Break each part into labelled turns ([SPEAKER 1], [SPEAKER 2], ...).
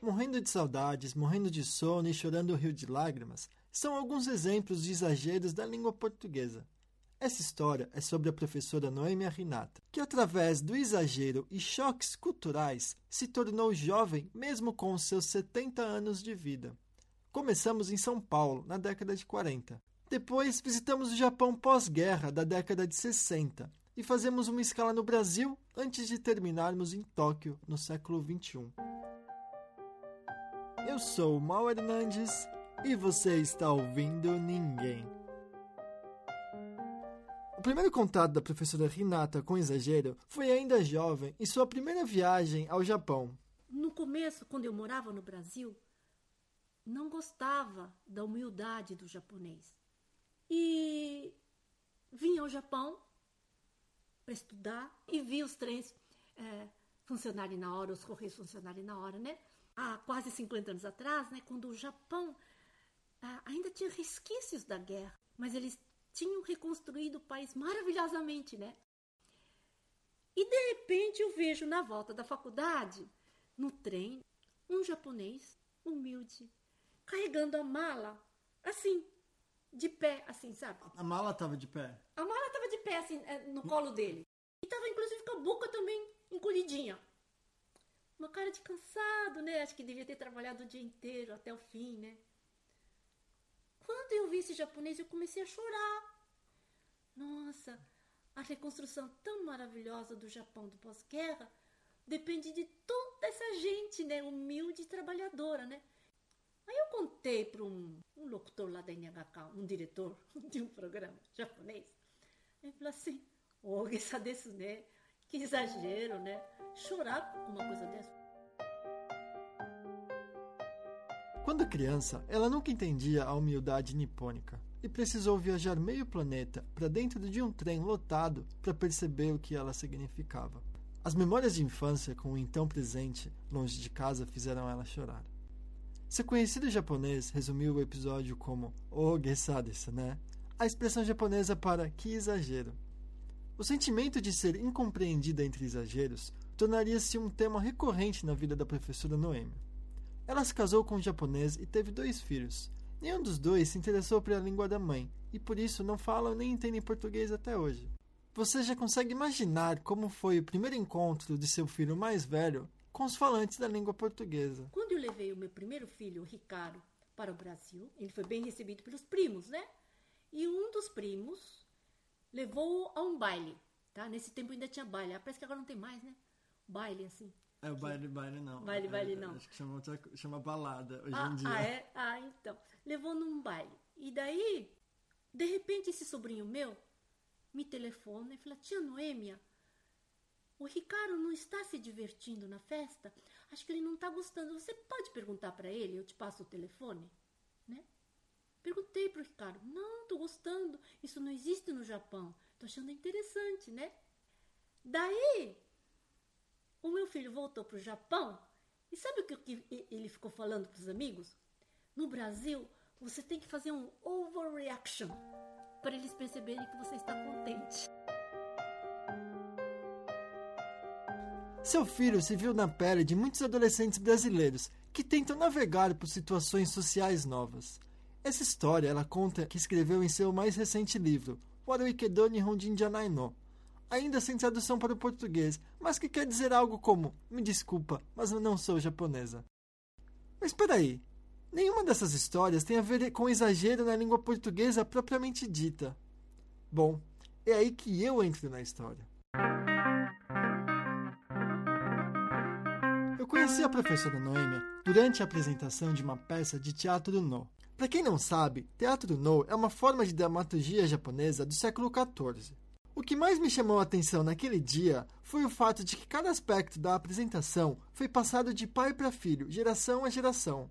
[SPEAKER 1] Morrendo de saudades, morrendo de sono e chorando o rio de lágrimas são alguns exemplos de exageros da língua portuguesa. Essa história é sobre a professora Noêmia Rinata, que através do exagero e choques culturais se tornou jovem mesmo com seus 70 anos de vida. Começamos em São Paulo, na década de 40. Depois visitamos o Japão pós-guerra da década de 60 e fazemos uma escala no Brasil antes de terminarmos em Tóquio no século 21. Eu sou o Mal Hernandes e você está ouvindo Ninguém. O primeiro contato da professora Renata com exagero foi ainda jovem em sua primeira viagem ao Japão.
[SPEAKER 2] No começo, quando eu morava no Brasil, não gostava da humildade do japonês. E vim ao Japão para estudar e vi os trens é, funcionarem na hora, os correios funcionarem na hora, né? Há quase 50 anos atrás, né, quando o Japão ah, ainda tinha resquícios da guerra, mas eles tinham reconstruído o país maravilhosamente, né? E de repente eu vejo na volta da faculdade, no trem, um japonês humilde, carregando a mala, assim, de pé, assim, sabe?
[SPEAKER 1] A mala estava de pé?
[SPEAKER 2] A mala estava de pé, assim, é, no colo dele. E estava inclusive com a boca também encolhidinha. Uma cara de cansado, né? Acho que devia ter trabalhado o dia inteiro até o fim, né? Quando eu vi esse japonês, eu comecei a chorar. Nossa, a reconstrução tão maravilhosa do Japão do pós-guerra depende de toda essa gente, né, humilde e trabalhadora, né? Aí eu contei para um, um locutor lá da NHK, um diretor de um programa japonês. Ele falou assim: "Oh, essa desse, né? Que exagero, né? Chorar uma coisa dessa."
[SPEAKER 1] Quando criança, ela nunca entendia a humildade nipônica e precisou viajar meio planeta para dentro de um trem lotado para perceber o que ela significava. As memórias de infância com o então presente, longe de casa, fizeram ela chorar. Seu conhecido japonês resumiu o episódio como "Oh, né? A expressão japonesa para que exagero. O sentimento de ser incompreendida entre exageros tornaria-se um tema recorrente na vida da professora Noemi. Ela se casou com um japonês e teve dois filhos. Nenhum dos dois se interessou pela língua da mãe e por isso não falam nem entendem português até hoje. Você já consegue imaginar como foi o primeiro encontro de seu filho mais velho com os falantes da língua portuguesa?
[SPEAKER 2] Quando eu levei o meu primeiro filho, o Ricardo, para o Brasil, ele foi bem recebido pelos primos, né? E um dos primos levou-o a um baile, tá? Nesse tempo ainda tinha baile, ah, parece que agora não tem mais, né? Baile assim.
[SPEAKER 1] É o baile, baile não.
[SPEAKER 2] Baile,
[SPEAKER 1] é,
[SPEAKER 2] baile não.
[SPEAKER 1] Acho que chama, chama balada hoje
[SPEAKER 2] ah,
[SPEAKER 1] em dia.
[SPEAKER 2] Ah, é? Ah, então. Levou num baile. E daí, de repente, esse sobrinho meu me telefona e fala: Tia Noêmia, o Ricardo não está se divertindo na festa? Acho que ele não está gostando. Você pode perguntar para ele? Eu te passo o telefone? Né? Perguntei para o Ricardo: Não, estou gostando. Isso não existe no Japão. Estou achando interessante, né? Daí o meu filho voltou para o Japão e sabe o que ele ficou falando para os amigos? No Brasil, você tem que fazer um overreaction para eles perceberem que você está contente.
[SPEAKER 1] Seu filho se viu na pele de muitos adolescentes brasileiros que tentam navegar por situações sociais novas. Essa história ela conta que escreveu em seu mais recente livro, Waruikedo Nihon Janai no, ainda sem tradução para o português, mas que quer dizer algo como: Me desculpa, mas eu não sou japonesa. Mas espera aí, nenhuma dessas histórias tem a ver com exagero na língua portuguesa propriamente dita. Bom, é aí que eu entro na história. Eu conheci a professora Noêmia durante a apresentação de uma peça de teatro no. Para quem não sabe, teatro no é uma forma de dramaturgia japonesa do século XIV. O que mais me chamou a atenção naquele dia foi o fato de que cada aspecto da apresentação foi passado de pai para filho, geração a geração.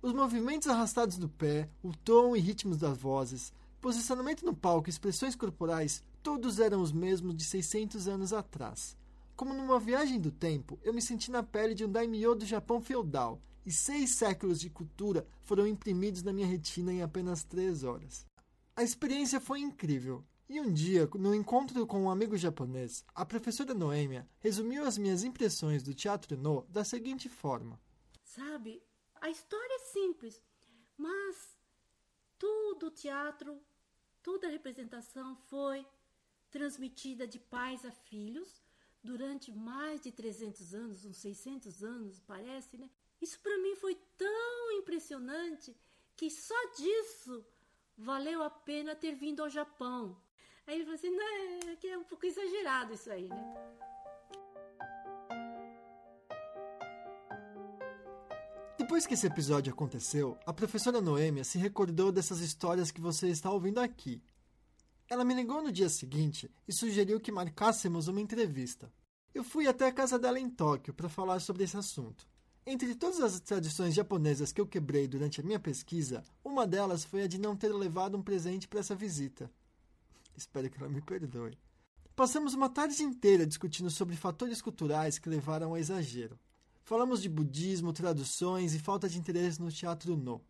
[SPEAKER 1] Os movimentos arrastados do pé, o tom e ritmos das vozes, posicionamento no palco e expressões corporais, todos eram os mesmos de 600 anos atrás. Como numa viagem do tempo, eu me senti na pele de um daimyo do Japão feudal, e seis séculos de cultura foram imprimidos na minha retina em apenas três horas. A experiência foi incrível. E um dia, no encontro com um amigo japonês, a professora Noêmia resumiu as minhas impressões do teatro no da seguinte forma:
[SPEAKER 2] Sabe? A história é simples, mas tudo o teatro, toda a representação foi transmitida de pais a filhos durante mais de 300 anos, uns 600 anos, parece, né? Isso para mim foi tão impressionante que só disso valeu a pena ter vindo ao Japão. Aí ele falou assim, não, é que é um pouco exagerado isso aí, né?
[SPEAKER 1] Depois que esse episódio aconteceu, a professora Noêmia se recordou dessas histórias que você está ouvindo aqui. Ela me ligou no dia seguinte e sugeriu que marcássemos uma entrevista. Eu fui até a casa dela em Tóquio para falar sobre esse assunto. Entre todas as tradições japonesas que eu quebrei durante a minha pesquisa, uma delas foi a de não ter levado um presente para essa visita. Espero que ela me perdoe. Passamos uma tarde inteira discutindo sobre fatores culturais que levaram ao exagero. Falamos de budismo, traduções e falta de interesse no teatro no.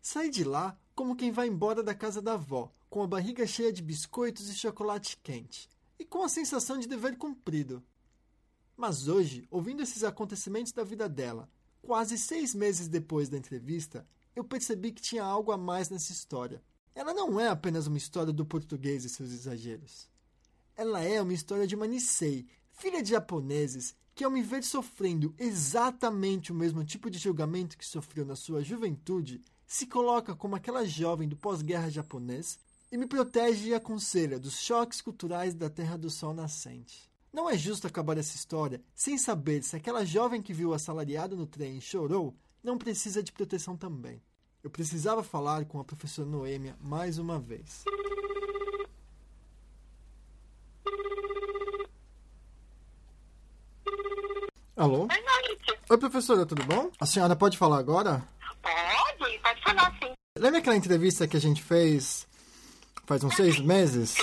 [SPEAKER 1] Saí de lá como quem vai embora da casa da avó, com a barriga cheia de biscoitos e chocolate quente, e com a sensação de dever cumprido. Mas hoje, ouvindo esses acontecimentos da vida dela, quase seis meses depois da entrevista, eu percebi que tinha algo a mais nessa história. Ela não é apenas uma história do português e seus exageros. Ela é uma história de uma Nisei, filha de japoneses, que ao me ver sofrendo exatamente o mesmo tipo de julgamento que sofreu na sua juventude, se coloca como aquela jovem do pós-guerra japonês e me protege e aconselha dos choques culturais da Terra do Sol nascente. Não é justo acabar essa história sem saber se aquela jovem que viu o assalariado no trem e chorou não precisa de proteção também. Eu precisava falar com a professora Noêmia mais uma vez. Alô?
[SPEAKER 3] Oi, noite.
[SPEAKER 1] Oi, professora, tudo bom? A senhora pode falar agora?
[SPEAKER 3] Pode, pode falar sim.
[SPEAKER 1] Lembra aquela entrevista que a gente fez faz uns seis meses?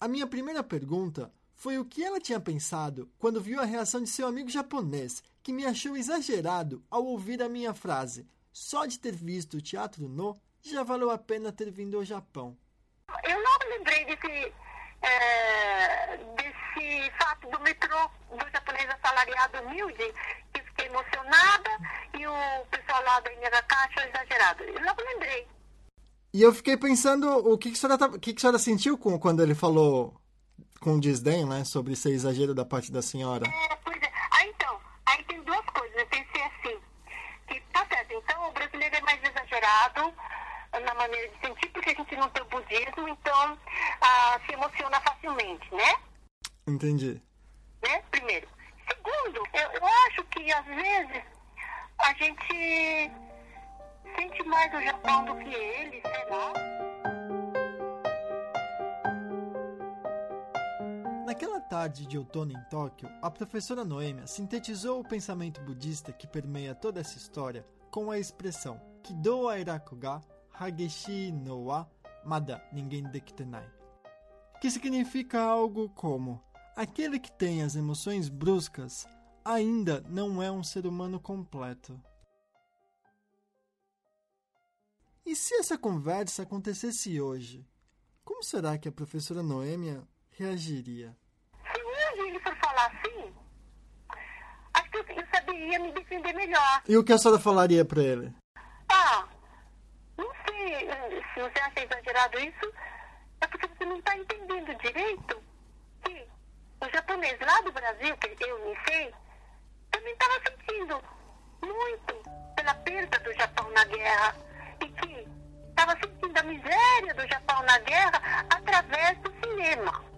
[SPEAKER 1] A minha primeira pergunta foi o que ela tinha pensado quando viu a reação de seu amigo japonês, que me achou exagerado ao ouvir a minha frase. Só de ter visto o teatro no, já valeu a pena ter vindo ao Japão.
[SPEAKER 3] Eu não lembrei desse, é, desse fato do metrô do japonês assalariado humilde, que fiquei emocionada, e o pessoal lá da Inhagaka achou exagerado. Eu não lembrei.
[SPEAKER 1] E eu fiquei pensando o que, que, a, senhora, o que, que a senhora sentiu com, quando ele falou com desdém, né, sobre ser exagero da parte da senhora.
[SPEAKER 3] É, pois é. Ah, então, aí tem duas coisas. Eu pensei assim, que tá certo, então o brasileiro é mais exagerado na maneira de sentir, porque a gente não tem o budismo, então ah, se emociona facilmente, né?
[SPEAKER 1] Entendi.
[SPEAKER 3] né? Primeiro. Segundo, eu, eu acho que às vezes a gente sente mais o Japão do que ele, sei lá.
[SPEAKER 1] Naquela tarde de outono em Tóquio, a professora Noêmia sintetizou o pensamento budista que permeia toda essa história com a expressão Kido wa iraku ga hageshi no wa mada ningen dekitenai, que significa algo como aquele que tem as emoções bruscas ainda não é um ser humano completo. E se essa conversa acontecesse hoje? Como será que a professora Noêmia reagiria?
[SPEAKER 3] Se hoje ele for falar assim, acho que eu, eu saberia me defender melhor.
[SPEAKER 1] E o que a senhora falaria para ele?
[SPEAKER 3] Ah, não sei eh, se você acha exagerado isso, é porque você não está entendendo direito que o japonês lá do Brasil, que eu me sei, também estava sentindo muito pela perda do Japão na guerra e que estava sentindo a miséria do Japão na guerra através do cinema.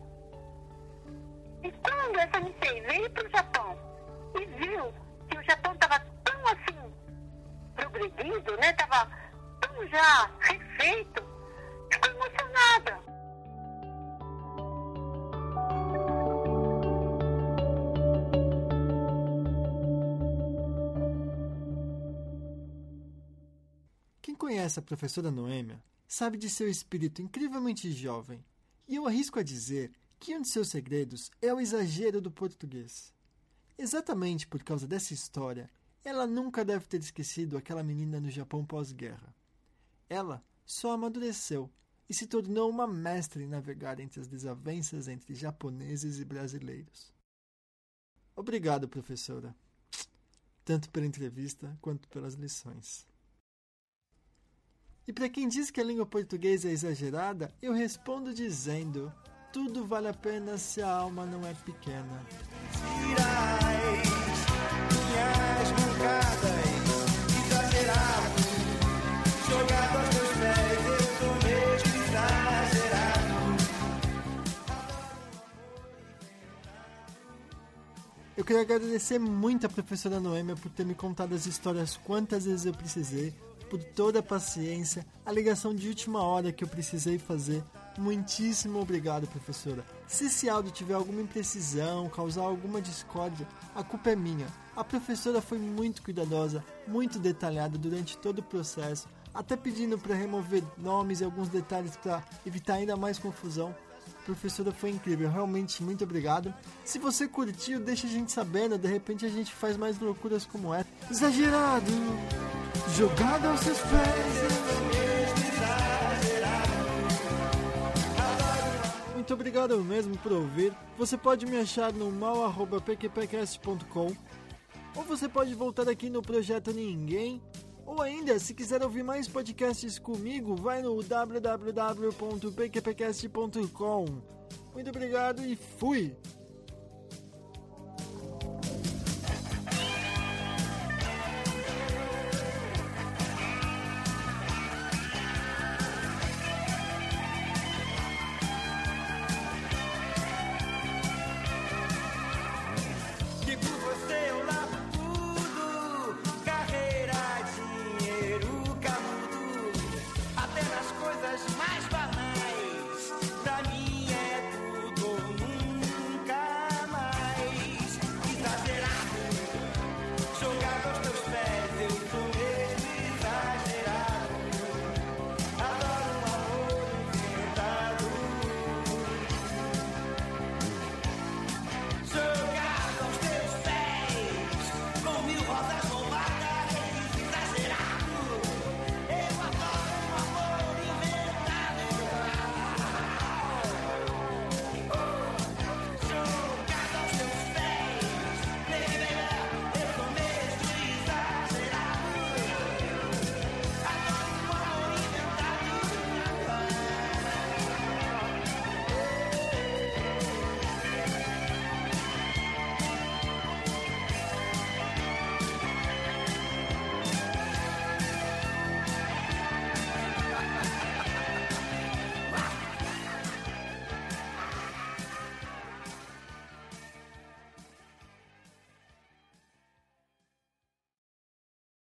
[SPEAKER 3] E quando essa Nisei veio para o Japão e viu que o Japão estava tão assim progredido, né? Estava tão já refeito, ficou emocionada.
[SPEAKER 1] Quem conhece a professora Noêmia sabe de seu espírito incrivelmente jovem, e eu arrisco a dizer que um de seus segredos é o exagero do português. Exatamente por causa dessa história, ela nunca deve ter esquecido aquela menina no Japão pós-guerra. Ela só amadureceu e se tornou uma mestra em navegar entre as desavenças entre japoneses e brasileiros. Obrigado, professora. tanto pela entrevista quanto pelas lições. E para quem diz que a língua portuguesa é exagerada, eu respondo dizendo: tudo vale a pena se a alma não é pequena. Eu queria agradecer muito a professora Noêmia por ter me contado as histórias quantas vezes eu precisei, por toda a paciência, a ligação de última hora que eu precisei fazer. Muitíssimo obrigado, professora. Se esse áudio tiver alguma imprecisão, causar alguma discórdia, a culpa é minha. A professora foi muito cuidadosa, muito detalhada durante todo o processo, até pedindo para remover nomes e alguns detalhes para evitar ainda mais confusão professora foi incrível, realmente muito obrigado. Se você curtiu, deixa a gente sabendo, de repente a gente faz mais loucuras como essa. Exagerado, jogado aos seus pés. Muito obrigado mesmo por ouvir. Você pode me achar no mal.pqpcast.com ou você pode voltar aqui no Projeto Ninguém ou ainda, se quiser ouvir mais podcasts comigo, vai no www.pqpcast.com. Muito obrigado e fui!